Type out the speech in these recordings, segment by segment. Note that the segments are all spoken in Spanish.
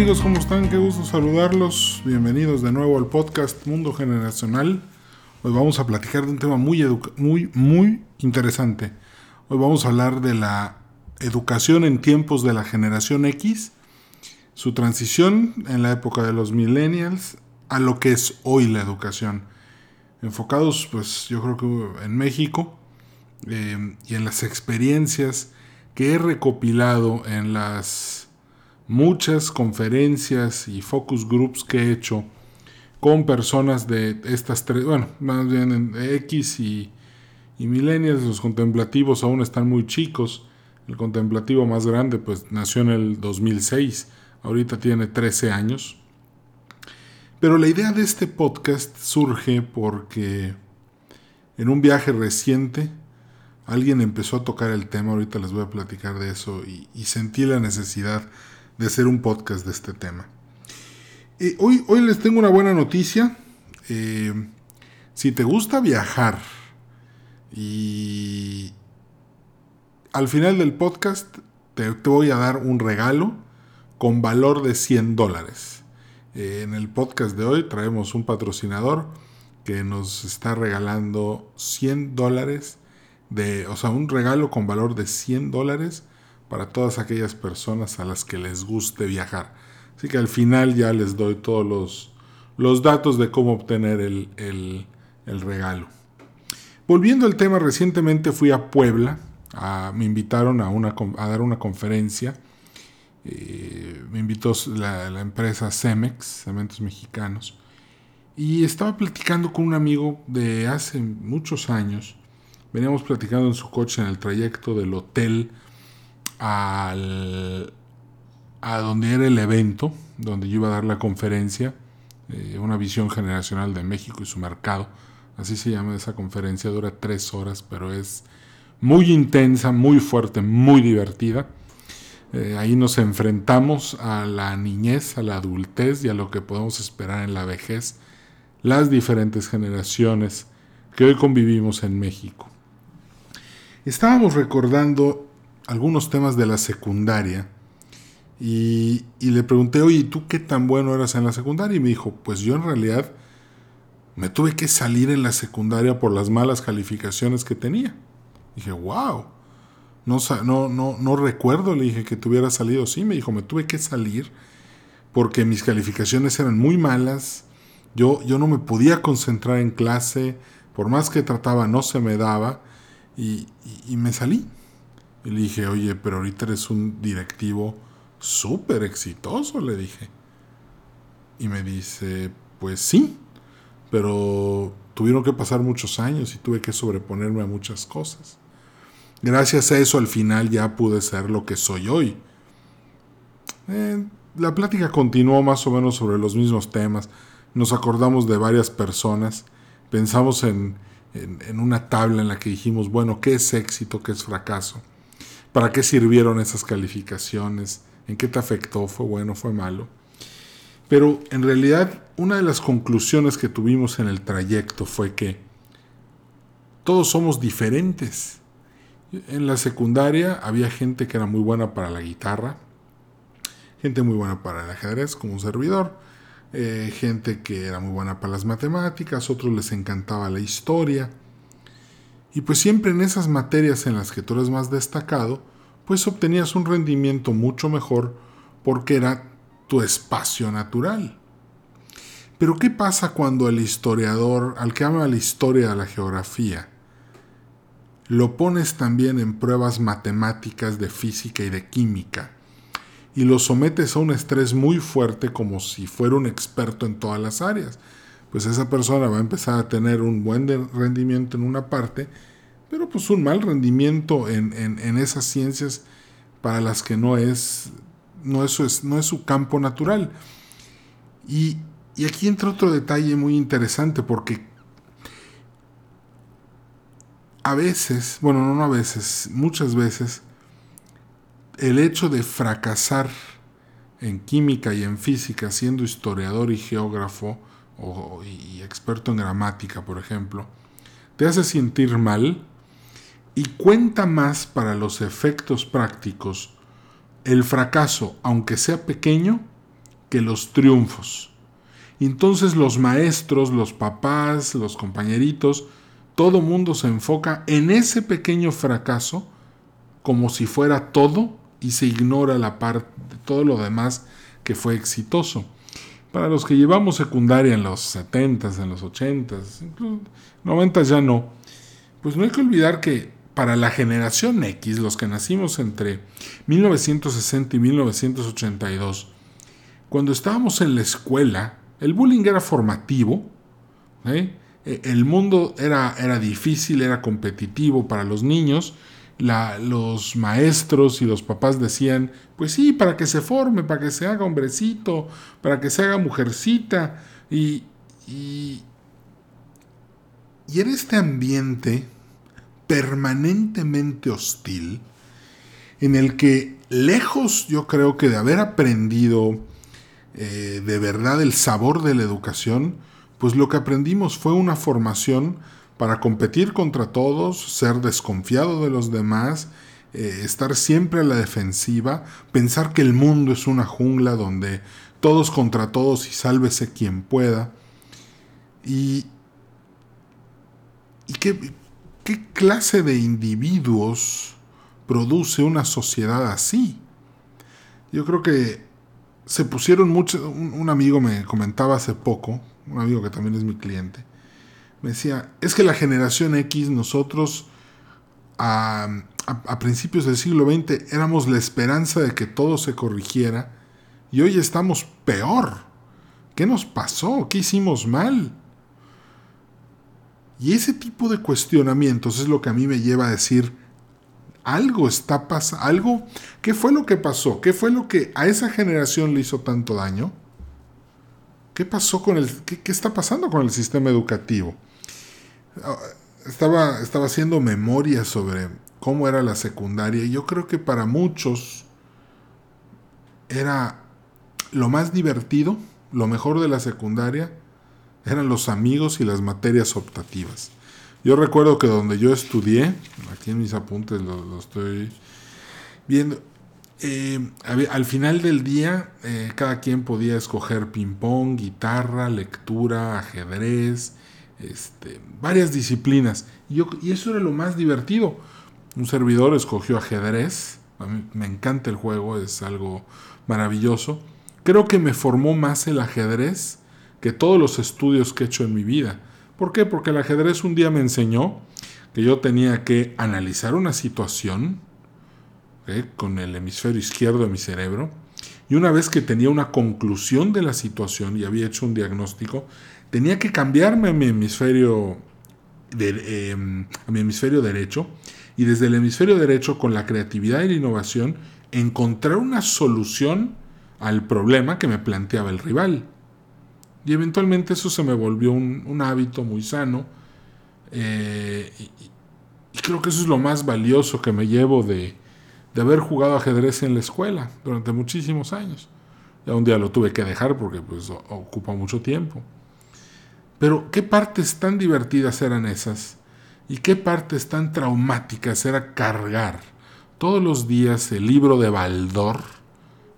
amigos? ¿Cómo están? Qué gusto saludarlos. Bienvenidos de nuevo al podcast Mundo Generacional. Hoy vamos a platicar de un tema muy, muy, muy interesante. Hoy vamos a hablar de la educación en tiempos de la generación X, su transición en la época de los millennials a lo que es hoy la educación. Enfocados, pues yo creo que en México eh, y en las experiencias que he recopilado en las muchas conferencias y focus groups que he hecho con personas de estas tres, bueno, más bien en X y, y millennials, los contemplativos aún están muy chicos. El contemplativo más grande pues nació en el 2006, ahorita tiene 13 años. Pero la idea de este podcast surge porque en un viaje reciente alguien empezó a tocar el tema, ahorita les voy a platicar de eso, y, y sentí la necesidad de hacer un podcast de este tema. Hoy, hoy les tengo una buena noticia. Eh, si te gusta viajar y al final del podcast te, voy a dar un regalo con valor de 100 dólares. Eh, en el podcast de hoy traemos un patrocinador que nos está regalando 100 dólares de, o sea, un regalo con valor de 100 dólares para todas aquellas personas a las que les guste viajar. Así que al final ya les doy todos los, los datos de cómo obtener el, el, regalo. Volviendo al tema, recientemente fui a Puebla, me invitaron a, una, a, dar una conferencia. Eh, me invitó la, la, empresa Cemex, Cementos Mexicanos, y estaba platicando con un amigo de hace muchos años. Veníamos platicando en su coche en el trayecto del hotel al, a donde era el evento, donde yo iba a dar la conferencia, eh, una visión generacional de México y su mercado. Así se llama esa conferencia, dura tres horas, pero es muy intensa, muy fuerte, muy divertida. Eh, ahí nos enfrentamos a la niñez, a la adultez y a lo que podemos esperar en la vejez, las diferentes generaciones que hoy convivimos en México. Estábamos recordando algunos temas de la secundaria y, le pregunté, oye, ¿tú qué tan bueno eras en la secundaria? Y me dijo, pues yo en realidad me tuve que salir en la secundaria por las malas calificaciones que tenía. dije, wow, no, no, no, no recuerdo, le dije que tuviera salido. Sí, me dijo, me tuve que salir porque mis calificaciones eran muy malas, yo, yo no me podía concentrar en clase, por más que trataba no se me daba y me salí. Y le dije, oye, pero ahorita eres un directivo súper exitoso, le dije. Y me dice, pues sí, pero tuvieron que pasar muchos años y tuve que sobreponerme a muchas cosas. Gracias a eso al final ya pude ser lo que soy hoy. Eh, la plática continuó más o menos sobre los mismos temas. Nos acordamos de varias personas. Pensamos en, en una tabla en la que dijimos, bueno, ¿qué es éxito? ¿Qué es fracaso? ¿Para qué sirvieron esas calificaciones? ¿En qué te afectó? ¿Fue bueno? ¿Fue malo? Pero en realidad una de las conclusiones que tuvimos en el trayecto fue que todos somos diferentes. En la secundaria había gente que era muy buena para la guitarra, gente muy buena para el ajedrez como un servidor, eh, gente que era muy buena para las matemáticas, otros les encantaba la historia, y pues siempre en esas materias en las que tú eres más destacado, pues obtenías un rendimiento mucho mejor porque era tu espacio natural. Pero ¿qué pasa cuando el historiador, al que ama la historia de la geografía, lo pones también en pruebas matemáticas de física y de química y lo sometes a un estrés muy fuerte como si fuera un experto en todas las áreas? pues esa persona va a empezar a tener un buen rendimiento en una parte, pero pues un mal rendimiento en, esas ciencias para las que no es, no es, no es su campo natural. Y, y aquí entra otro detalle muy interesante porque a veces, bueno, no a veces, muchas veces, el hecho de fracasar en química y en física siendo historiador y geógrafo, y experto en gramática, por ejemplo, te hace sentir mal y cuenta más para los efectos prácticos el fracaso, aunque sea pequeño, que los triunfos. Entonces los maestros, los papás, los compañeritos, todo mundo se enfoca en ese pequeño fracaso como si fuera todo y se ignora la parte de todo lo demás que fue exitoso. Para los que llevamos secundaria en los 70s, en los 80s, 90s ya no, pues no hay que olvidar que para la generación X, los que nacimos entre 1960 y 1982, cuando estábamos en la escuela, el bullying era formativo, e, el mundo era, era difícil, era competitivo para los niños, los maestros y los papás decían, pues sí, para que se forme, para que se haga hombrecito, para que se haga mujercita, y, y, y era este ambiente permanentemente hostil, en el que lejos yo creo que de haber aprendido eh, de verdad el sabor de la educación, pues lo que aprendimos fue una formación para competir contra todos, ser desconfiado de los demás, eh, estar siempre a la defensiva, pensar que el mundo es una jungla donde todos contra todos y sálvese quien pueda. Y, y qué, ¿Qué clase de individuos produce una sociedad así? Yo creo que se pusieron mucho, un, amigo me comentaba hace poco, un amigo que también es mi cliente, me decía, es que la generación X, nosotros a, a, principios del siglo XX éramos la esperanza de que todo se corrigiera y hoy estamos peor. ¿Qué nos pasó? ¿Qué hicimos mal? Y ese tipo de cuestionamientos es lo que a mí me lleva a decir, algo está pasando, algo, ¿qué fue lo que pasó? ¿Qué fue lo que a esa generación le hizo tanto daño? ¿Qué pasó con el, qué, está pasando con el sistema educativo? Ah, estaba, estaba haciendo memoria sobre cómo era la secundaria y yo creo que para muchos era lo más divertido, lo mejor de la secundaria, eran los amigos y las materias optativas. Yo recuerdo que donde yo estudié, aquí en mis apuntes lo, estoy viendo, eh, al final del día eh, cada quien podía escoger ping-pong, guitarra, lectura, ajedrez, este, varias disciplinas. Y, y eso era lo más divertido. Un servidor escogió ajedrez, a mí me encanta el juego, es algo maravilloso. Creo que me formó más el ajedrez que todos los estudios que he hecho en mi vida. ¿Por qué? Porque el ajedrez un día me enseñó que yo tenía que analizar una situación con el hemisferio izquierdo de mi cerebro y una vez que tenía una conclusión de la situación y había hecho un diagnóstico, tenía que cambiarme a mi hemisferio, em, a mi hemisferio derecho y desde el hemisferio derecho con la creatividad y la innovación encontrar una solución al problema que me planteaba el rival. Y eventualmente eso se me volvió un, hábito muy sano. Eh, y, creo que eso es lo más valioso que me llevo de, haber jugado ajedrez en la escuela durante muchísimos años. Ya un día lo tuve que dejar porque pues ocupa mucho tiempo. Pero qué partes tan divertidas eran esas y qué partes tan traumáticas era cargar todos los días el libro de Baldor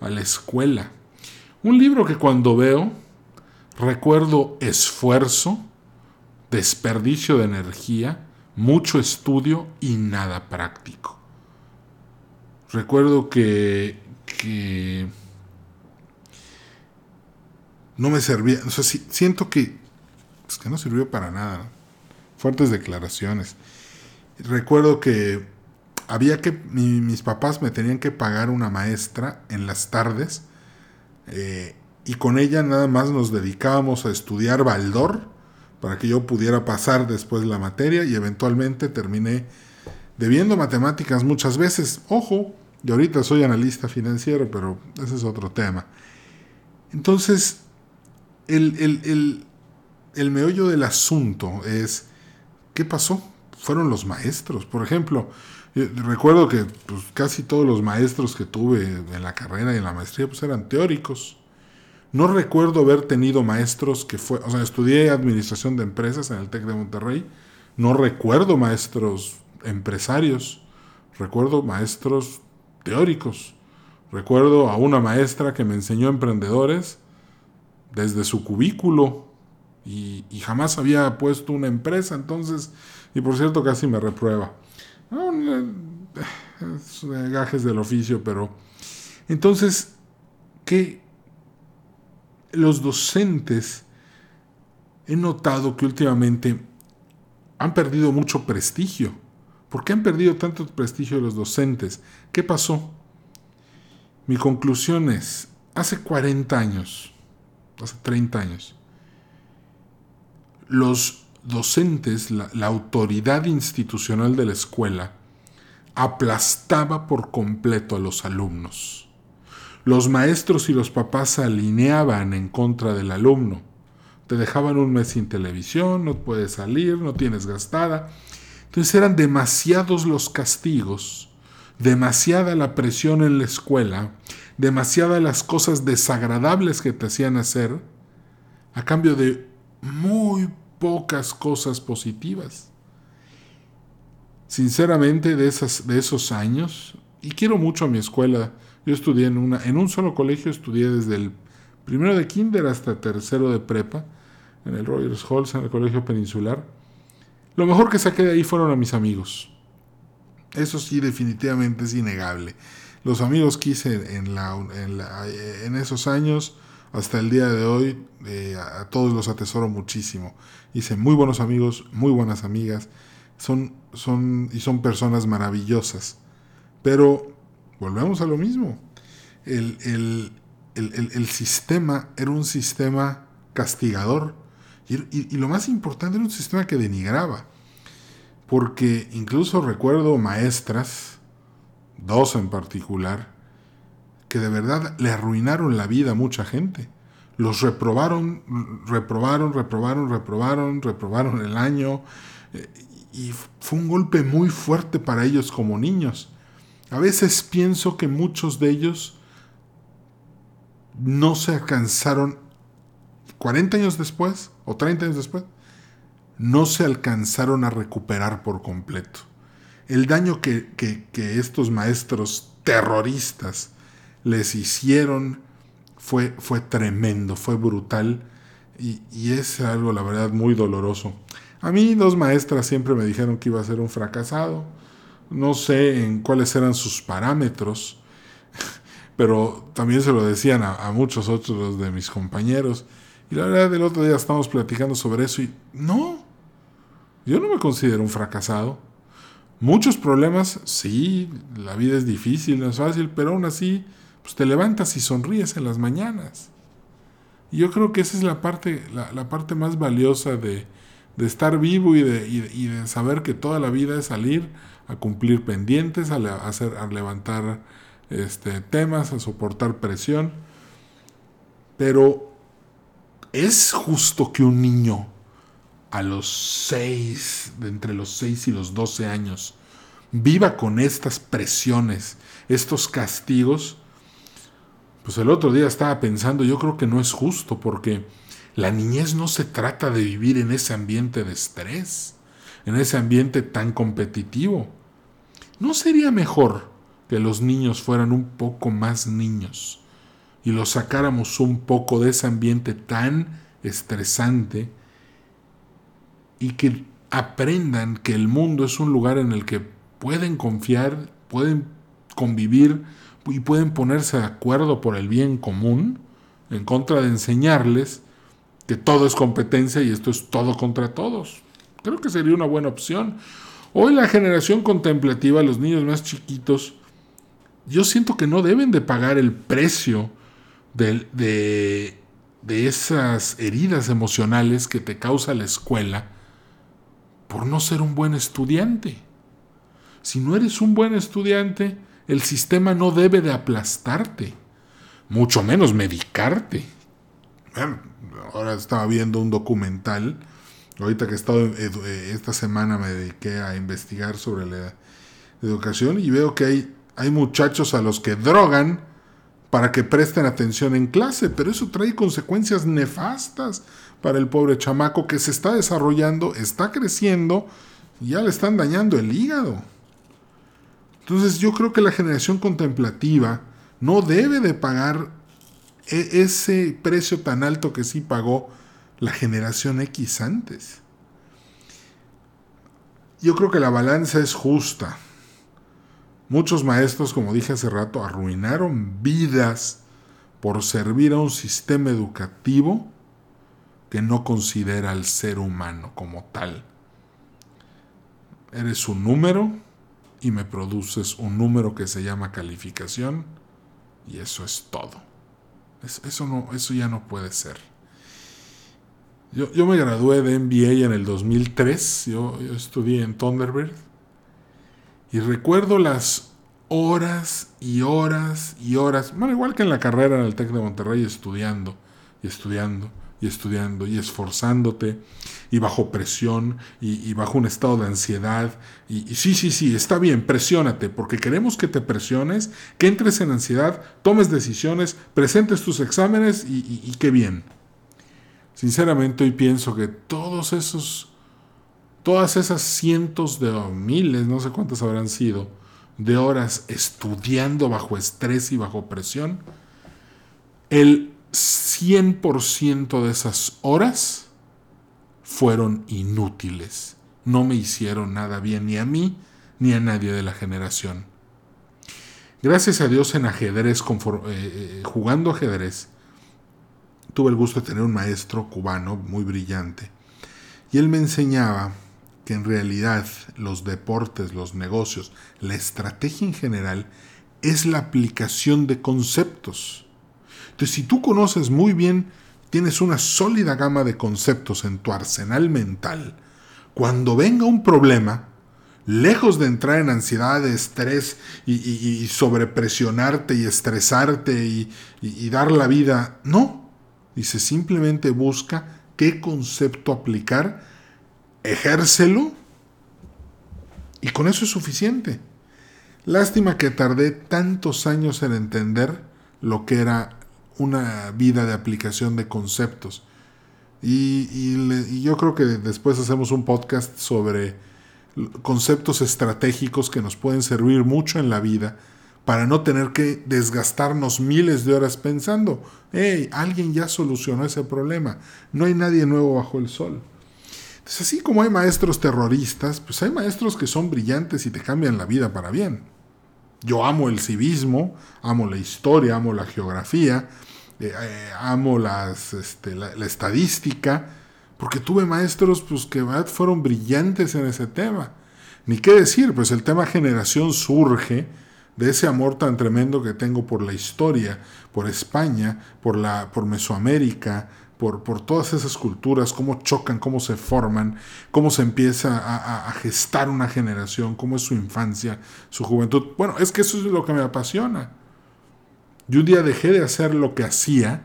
a la escuela. Un libro que cuando veo Recuerdo esfuerzo, desperdicio de energía, mucho estudio y nada práctico. Recuerdo que, no me servía, o sea, siento que, es que no sirvió para nada. Fuertes declaraciones. Recuerdo que había que, mis papás me tenían que pagar una maestra en las tardes. Eh, y con ella nada más nos dedicábamos a estudiar Baldor para que yo pudiera pasar después la materia y eventualmente terminé debiendo matemáticas muchas veces. Ojo, yo ahorita soy analista financiero, pero ese es otro tema. Entonces, el, el, el meollo del asunto es, ¿qué pasó? Fueron los maestros. Por ejemplo, recuerdo que pues, casi todos los maestros que tuve en la carrera y en la maestría pues, eran teóricos. No recuerdo haber tenido maestros que fue, o sea, estudié administración de empresas en el TEC de Monterrey. No recuerdo maestros empresarios. Recuerdo maestros teóricos. Recuerdo a una maestra que me enseñó emprendedores desde su cubículo y, jamás había puesto una empresa, entonces, y por cierto casi me reprueba. gajes del oficio, pero entonces, que los docentes he notado que últimamente han perdido mucho prestigio. ¿Por qué han perdido tanto prestigio los docentes? ¿Qué pasó? Mi conclusión es, hace 40 años, hace 30 años, los docentes, la, la autoridad institucional de la escuela, aplastaba por completo a los alumnos. Los maestros y los papás se alineaban en contra del alumno. Te dejaban un mes sin televisión, no puedes salir, no tienes gastada. Entonces eran demasiados los castigos, demasiada la presión en la escuela, demasiadas las cosas desagradables que te hacían hacer, a cambio de muy pocas cosas positivas. Sinceramente, de, esas, de esos años, y quiero mucho a mi escuela, yo estudié en, una, en un solo colegio, estudié desde el primero de kinder hasta tercero de prepa, en el Rogers Halls, en el colegio peninsular. Lo mejor que saqué de ahí fueron a mis amigos. Eso sí, definitivamente es innegable. Los amigos que hice en, la, en, esos años, hasta el día de hoy, eh, a todos los atesoro muchísimo. Hice muy buenos amigos, muy buenas amigas, son, son, y son personas maravillosas. Pero volvemos a lo mismo. El, sistema era un sistema castigador y, lo más importante era un sistema que denigraba. Porque incluso recuerdo maestras, dos en particular, que de verdad le arruinaron la vida a mucha gente. Los reprobaron, reprobaron, reprobaron, reprobaron, reprobaron el año. Eh, y fue un golpe muy fuerte para ellos como niños. A veces pienso que muchos de ellos no se alcanzaron 40 años después o 30 años después, no se alcanzaron a recuperar por completo. El daño que, estos maestros terroristas les hicieron fue, fue tremendo, fue brutal y, y, es algo, la verdad, muy doloroso. A mí dos maestras siempre me dijeron que iba a ser un fracasado no sé en cuáles eran sus parámetros, pero también se lo decían a, muchos otros de mis compañeros. Y la verdad, el otro día estamos platicando sobre eso y no, yo no me considero un fracasado. Muchos problemas, sí, la vida es difícil, no es fácil, pero aún así, pues te levantas y sonríes en las mañanas. Y yo creo que esa es la parte, la, parte más valiosa de, estar vivo y de, y de saber que toda la vida es salir a cumplir pendientes, a, hacer, a levantar este, temas, a soportar presión. Pero es justo que un niño a los 6, de entre los 6 y los 12 años, viva con estas presiones, estos castigos, pues el otro día estaba pensando, yo creo que no es justo porque la niñez no se trata de vivir en ese ambiente de estrés en ese ambiente tan competitivo. ¿No sería mejor que los niños fueran un poco más niños y los sacáramos un poco de ese ambiente tan estresante y que aprendan que el mundo es un lugar en el que pueden confiar, pueden convivir y pueden ponerse de acuerdo por el bien común, en contra de enseñarles que todo es competencia y esto es todo contra todos. Creo que sería una buena opción. Hoy la generación contemplativa, los niños más chiquitos, yo siento que no deben de pagar el precio de, de, de esas heridas emocionales que te causa la escuela por no ser un buen estudiante. Si no eres un buen estudiante, el sistema no debe de aplastarte, mucho menos medicarte. ahora estaba viendo un documental Ahorita que he estado, eh, esta semana me dediqué a investigar sobre la educación y veo que hay, hay muchachos a los que drogan para que presten atención en clase, pero eso trae consecuencias nefastas para el pobre chamaco que se está desarrollando, está creciendo y ya le están dañando el hígado. Entonces yo creo que la generación contemplativa no debe de pagar e, ese precio tan alto que sí pagó la generación X antes. Yo creo que la balanza es justa. Muchos maestros, como dije hace rato, arruinaron vidas por servir a un sistema educativo que no considera al ser humano como tal. Eres un número y me produces un número que se llama calificación y eso es todo. Eso, no, eso ya no puede ser. Yo, yo, me gradué de MBA en el 2003, yo, yo estudié en Thunderbird y recuerdo las horas y horas y horas, bueno, igual que en la carrera en el TEC de Monterrey, estudiando y estudiando y estudiando y esforzándote y bajo presión y, bajo un estado de ansiedad. Y, sí, sí, sí, está bien, presiónate, porque queremos que te presiones, que entres en ansiedad, tomes decisiones, presentes tus exámenes y, y qué bien. Sinceramente hoy pienso que todos esos, todas esas cientos de miles, no sé cuántas habrán sido, de horas estudiando bajo estrés y bajo presión, el 100% de esas horas fueron inútiles. No me hicieron nada bien ni a mí ni a nadie de la generación. Gracias a Dios en ajedrez, eh, eh, jugando ajedrez, tuve el gusto de tener un maestro cubano muy brillante. Y él me enseñaba que en realidad los deportes, los negocios, la estrategia en general es la aplicación de conceptos. Entonces, si tú conoces muy bien, tienes una sólida gama de conceptos en tu arsenal mental, cuando venga un problema, lejos de entrar en ansiedad, estrés y, sobrepresionarte y estresarte y, y, dar la vida, no. Dice, simplemente busca qué concepto aplicar, ejércelo y con eso es suficiente. Lástima que tardé tantos años en entender lo que era una vida de aplicación de conceptos. Y, yo creo que después hacemos un podcast sobre conceptos estratégicos que nos pueden servir mucho en la vida para no tener que desgastarnos miles de horas pensando, hey, alguien ya solucionó ese problema, no hay nadie nuevo bajo el sol. Entonces, así como hay maestros terroristas, pues hay maestros que son brillantes y te cambian la vida para bien. Yo amo el civismo, amo la historia, amo la geografía, eh, eh, amo las, este, la, estadística, porque tuve maestros pues, que fueron brillantes en ese tema. Ni qué decir, pues el tema generación surge de ese amor tan tremendo que tengo por la historia, por España, por, la, por Mesoamérica, por, todas esas culturas, cómo chocan, cómo se forman, cómo se empieza a, gestar una generación, cómo es su infancia, su juventud. Bueno, es que eso es lo que me apasiona. Yo un día dejé de hacer lo que hacía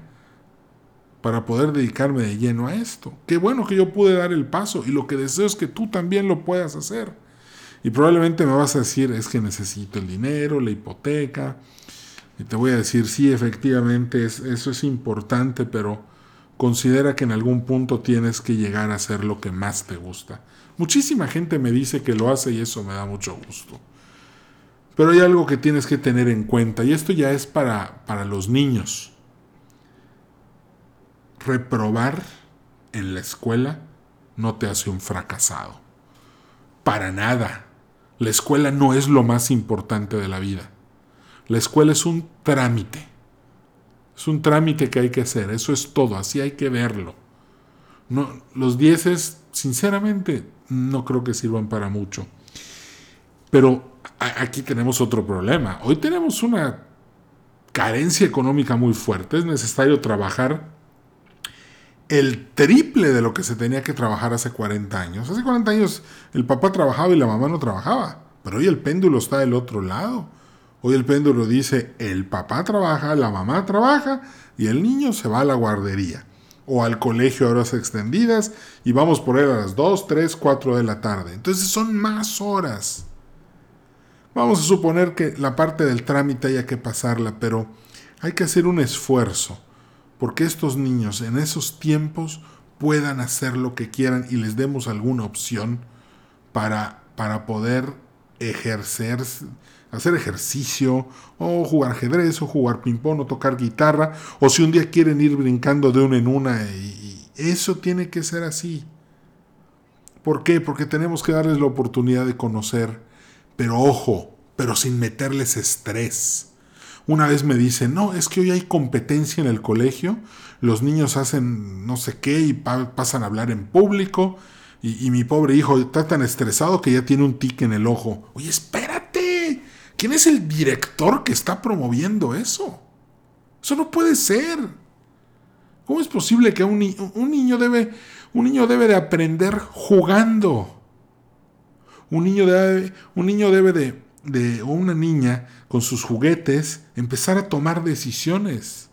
para poder dedicarme de lleno a esto. Qué bueno que yo pude dar el paso y lo que deseo es que tú también lo puedas hacer. Y probablemente me vas a decir, es que necesito el dinero, la hipoteca. Y te voy a decir, sí, efectivamente, eso es importante, pero considera que en algún punto tienes que llegar a hacer lo que más te gusta. Muchísima gente me dice que lo hace y eso me da mucho gusto. Pero hay algo que tienes que tener en cuenta y esto ya es para, para los niños. Reprobar en la escuela no te hace un fracasado. Para nada. La escuela no es lo más importante de la vida. La escuela es un trámite es un trámite que hay que hacer, eso es todo, así hay que verlo. No, los dieces, sinceramente, no creo que sirvan para mucho. Pero aquí tenemos otro problema. Hoy tenemos una carencia económica muy fuerte. Es necesario trabajar el triple de lo que se tenía que trabajar hace 40 años. Hace 40 años el papá trabajaba y la mamá no trabajaba. Pero hoy el péndulo está del otro lado. Hoy el péndulo dice, el papá trabaja, la mamá trabaja y el niño se va a la guardería o al colegio a horas extendidas y vamos por él a las 2, 3, 4 de la tarde. Entonces son más horas. Vamos a suponer que la parte del trámite haya que pasarla, pero hay que hacer un esfuerzo porque estos niños en esos tiempos puedan hacer lo que quieran y les demos alguna opción para, para poder ejercer hacer ejercicio, o jugar ajedrez, o jugar ping-pong, o tocar guitarra, o si un día quieren ir brincando de una en una, y, eso tiene que ser así. ¿Por qué? Porque tenemos que darles la oportunidad de conocer, pero ojo, pero sin meterles estrés. Una vez me dicen, no, es que hoy hay competencia en el colegio, los niños hacen no sé qué y pasan a hablar en público, y, y, mi pobre hijo está tan estresado que ya tiene un tic en el ojo. Oye, espérate, ¿quién es el director que está promoviendo eso? Eso no puede ser. ¿Cómo es posible que un, un niño debe, un niño debe de aprender jugando? Un niño debe, un niño debe de, de, o una niña con sus juguetes empezar a tomar decisiones.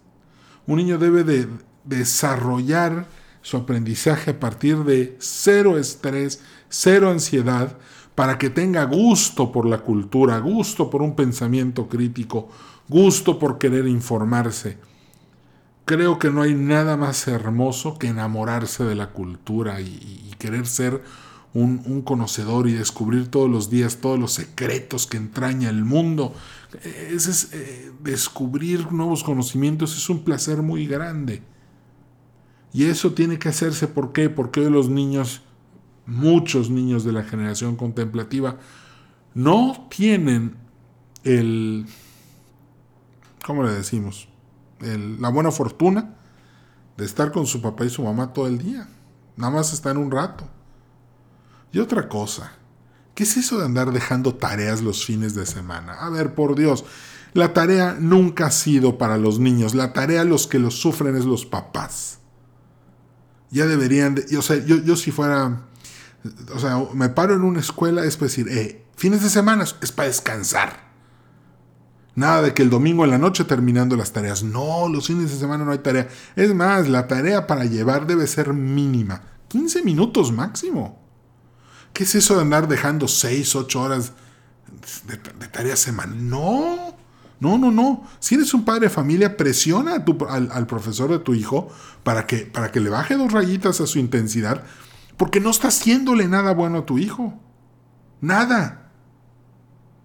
Un niño debe de desarrollar su aprendizaje a partir de cero estrés, cero ansiedad, para que tenga gusto por la cultura, gusto por un pensamiento crítico, gusto por querer informarse. Creo que no hay nada más hermoso que enamorarse de la cultura y, querer ser un, conocedor y descubrir todos los días todos los secretos que entraña el mundo. Ese es, eh, descubrir nuevos conocimientos es un placer muy grande. Y eso tiene que hacerse, ¿por qué? Porque hoy los niños, muchos niños de la generación contemplativa, no tienen el, ¿cómo le decimos? la buena fortuna de estar con su papá y su mamá todo el día. Nada más están un rato. Y otra cosa, ¿qué es eso de andar dejando tareas los fines de semana? A ver, por Dios, la tarea nunca ha sido para los niños, la tarea los que los sufren es los papás ya deberían, de, o sea, yo, yo si fuera, o sea, me paro en una escuela, es decir, eh, fines de semana es para descansar. Nada de que el domingo en la noche terminando las tareas. No, los fines de semana no hay tarea. Es más, la tarea para llevar debe ser mínima. 15 minutos máximo. ¿Qué es eso de andar dejando 6, 8 horas de, tarea semanal? No. No, no, no. Si eres un padre de familia, presiona al, profesor de tu hijo para que, para que le baje dos rayitas a su intensidad, porque no está haciéndole nada bueno a tu hijo. Nada.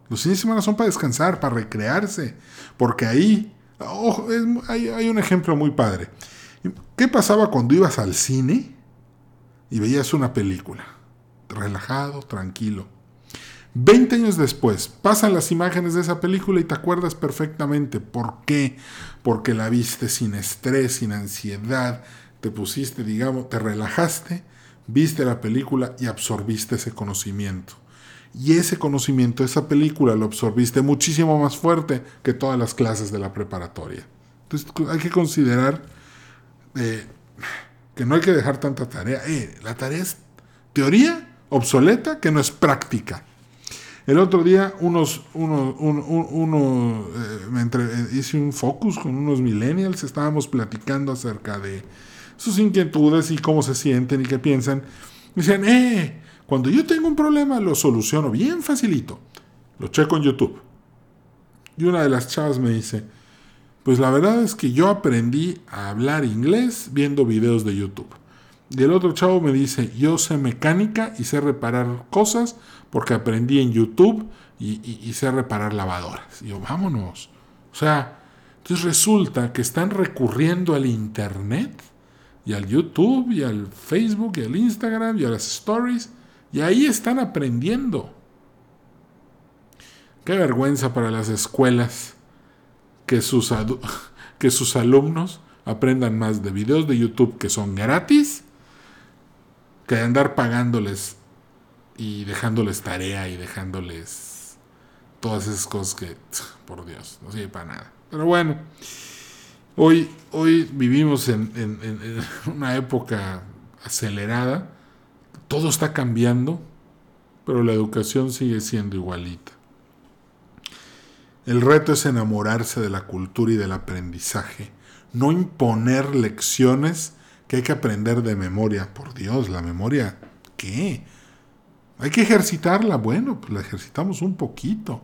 Los fines de semana son para descansar, para recrearse, porque ahí, hay, hay un ejemplo muy padre. ¿Qué pasaba cuando ibas al cine y veías una película? Relajado, tranquilo 20 años después, pasan las imágenes de esa película y te acuerdas perfectamente. ¿Por qué? Porque la viste sin estrés, sin ansiedad, te pusiste, digamos, te relajaste, viste la película y absorbiste ese conocimiento. Y ese conocimiento, esa película, lo absorbiste muchísimo más fuerte que todas las clases de la preparatoria. Entonces hay que considerar eh, que no hay que dejar tanta tarea. Eh, la tarea es teoría obsoleta que no es práctica. El otro día unos, uno, uno, eh, me eh, hice un focus con unos millennials, estábamos platicando acerca de sus inquietudes y cómo se sienten y qué piensan. Decían, eh, cuando yo tengo un problema lo soluciono bien facilito. Lo checo en YouTube. Y una de las chavas me dice, pues la verdad es que yo aprendí a hablar inglés viendo videos de YouTube. Y el otro chavo me dice, yo sé mecánica y sé reparar cosas porque aprendí en YouTube y, sé reparar lavadoras. Y yo, vámonos. O sea, entonces resulta que están recurriendo al Internet y al YouTube y al Facebook y al Instagram y a las stories y ahí están aprendiendo. Qué vergüenza para las escuelas que sus, que sus alumnos aprendan más de videos de YouTube que son gratis que andar pagándoles y dejándoles tarea y dejándoles todas esas cosas que, por Dios, no sirve para nada. Pero bueno, hoy, hoy vivimos en, en una época acelerada, todo está cambiando, pero la educación sigue siendo igualita. El reto es enamorarse de la cultura y del aprendizaje, no imponer lecciones que hay que aprender de memoria. Por Dios, la memoria, ¿qué? Hay que ejercitarla, bueno, pues la ejercitamos un poquito.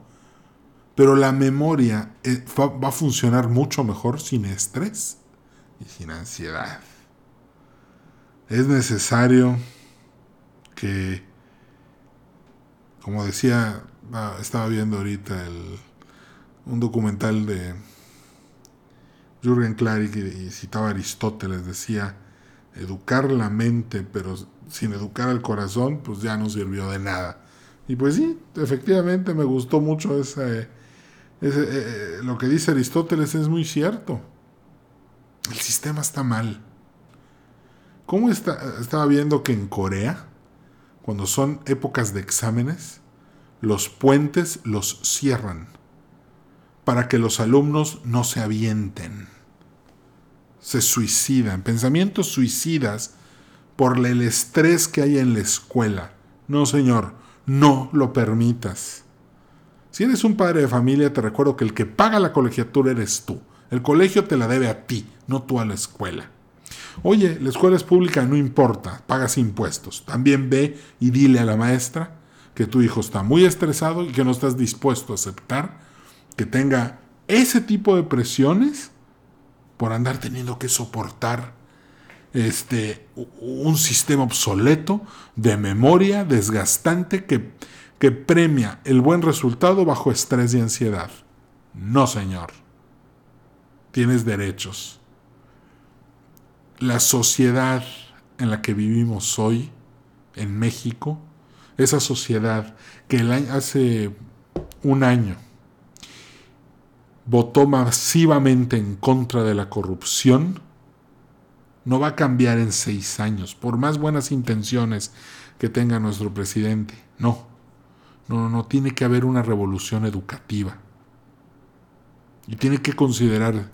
Pero la memoria eh, va a funcionar mucho mejor sin estrés y sin ansiedad. Es necesario que, como decía ah, estaba viendo ahorita el, un documental de Jürgen Klarik y, citaba a Aristóteles, decía, educar la mente, pero sin educar al corazón, pues ya no sirvió de nada. Y pues sí, efectivamente me gustó mucho ese, ese eh, eh, lo que dice Aristóteles es muy cierto. El sistema está mal. ¿Cómo está, estaba viendo que en Corea, cuando son épocas de exámenes, los puentes los cierran para que los alumnos no se avienten? Se suicidan, pensamientos suicidas por el estrés que hay en la escuela. No, señor, no lo permitas. Si eres un padre de familia, te recuerdo que el que paga la colegiatura eres tú. El colegio te la debe a ti, no tú a la escuela. Oye, la escuela es pública, no importa, pagas impuestos. También ve y dile a la maestra que tu hijo está muy estresado y que no estás dispuesto a aceptar que tenga ese tipo de presiones por andar teniendo que soportar este, un sistema obsoleto de memoria desgastante que, que premia el buen resultado bajo estrés y ansiedad. No, señor. Tienes derechos la sociedad en la que vivimos hoy, en México, esa sociedad que hace un año votó masivamente en contra de la corrupción, no va a cambiar en seis años, por más buenas intenciones que tenga nuestro presidente. No, no, no, tiene que haber una revolución educativa. Y tiene que considerar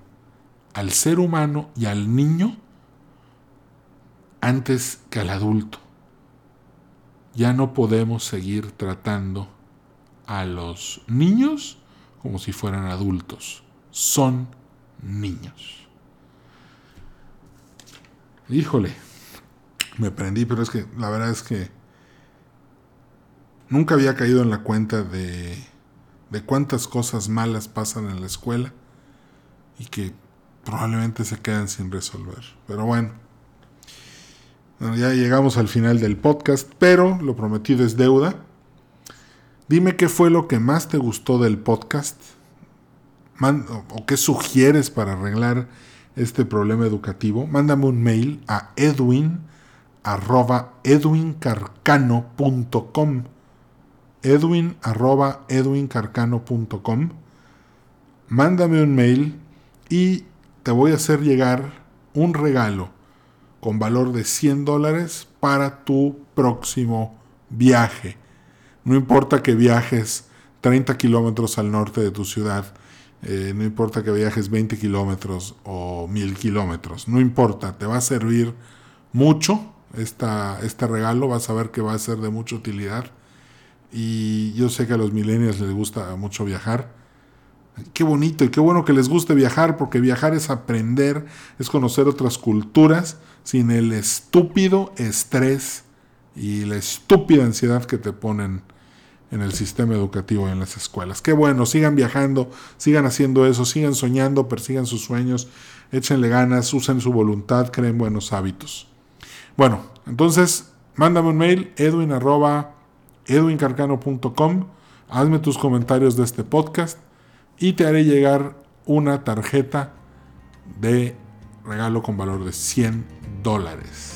al ser humano y al niño antes que al adulto. Ya no podemos seguir tratando a los niños como si fueran adultos. Son niños. Híjole, me prendí, pero es que la verdad es que nunca había caído en la cuenta de, de cuántas cosas malas pasan en la escuela y que probablemente se quedan sin resolver. Pero bueno, ya llegamos al final del podcast, pero lo prometido es deuda. Dime qué fue lo que más te gustó del podcast o qué sugieres para arreglar este problema educativo. Mándame un mail a edwin arroba Mándame un mail y te voy a hacer llegar un regalo con valor de 100 dólares para tu próximo viaje. No importa que viajes 30 kilómetros al norte de tu ciudad, eh, no importa que viajes 20 kilómetros o 1000 kilómetros, no importa, te va a servir mucho este regalo, vas a ver que va a ser de mucha utilidad. Y yo sé que a los millennials les gusta mucho viajar. Qué bonito y qué bueno que les guste viajar, porque viajar es aprender, es conocer otras culturas sin el estúpido estrés y la estúpida ansiedad que te ponen en el sistema educativo y en las escuelas. Qué bueno, sigan viajando, sigan haciendo eso, sigan soñando, persigan sus sueños, échenle ganas, usen su voluntad, creen buenos hábitos. Bueno, entonces, mándame un mail, edwin edwincarcano.com, hazme tus comentarios de este podcast y te haré llegar una tarjeta de regalo con valor de 100 dólares.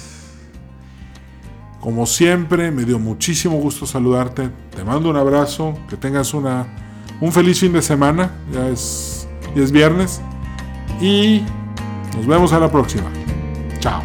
Como siempre, me dio muchísimo gusto saludarte. Te mando un abrazo. Que tengas una, un feliz fin de semana. Ya es, ya es viernes. Y nos vemos a la próxima. Chao.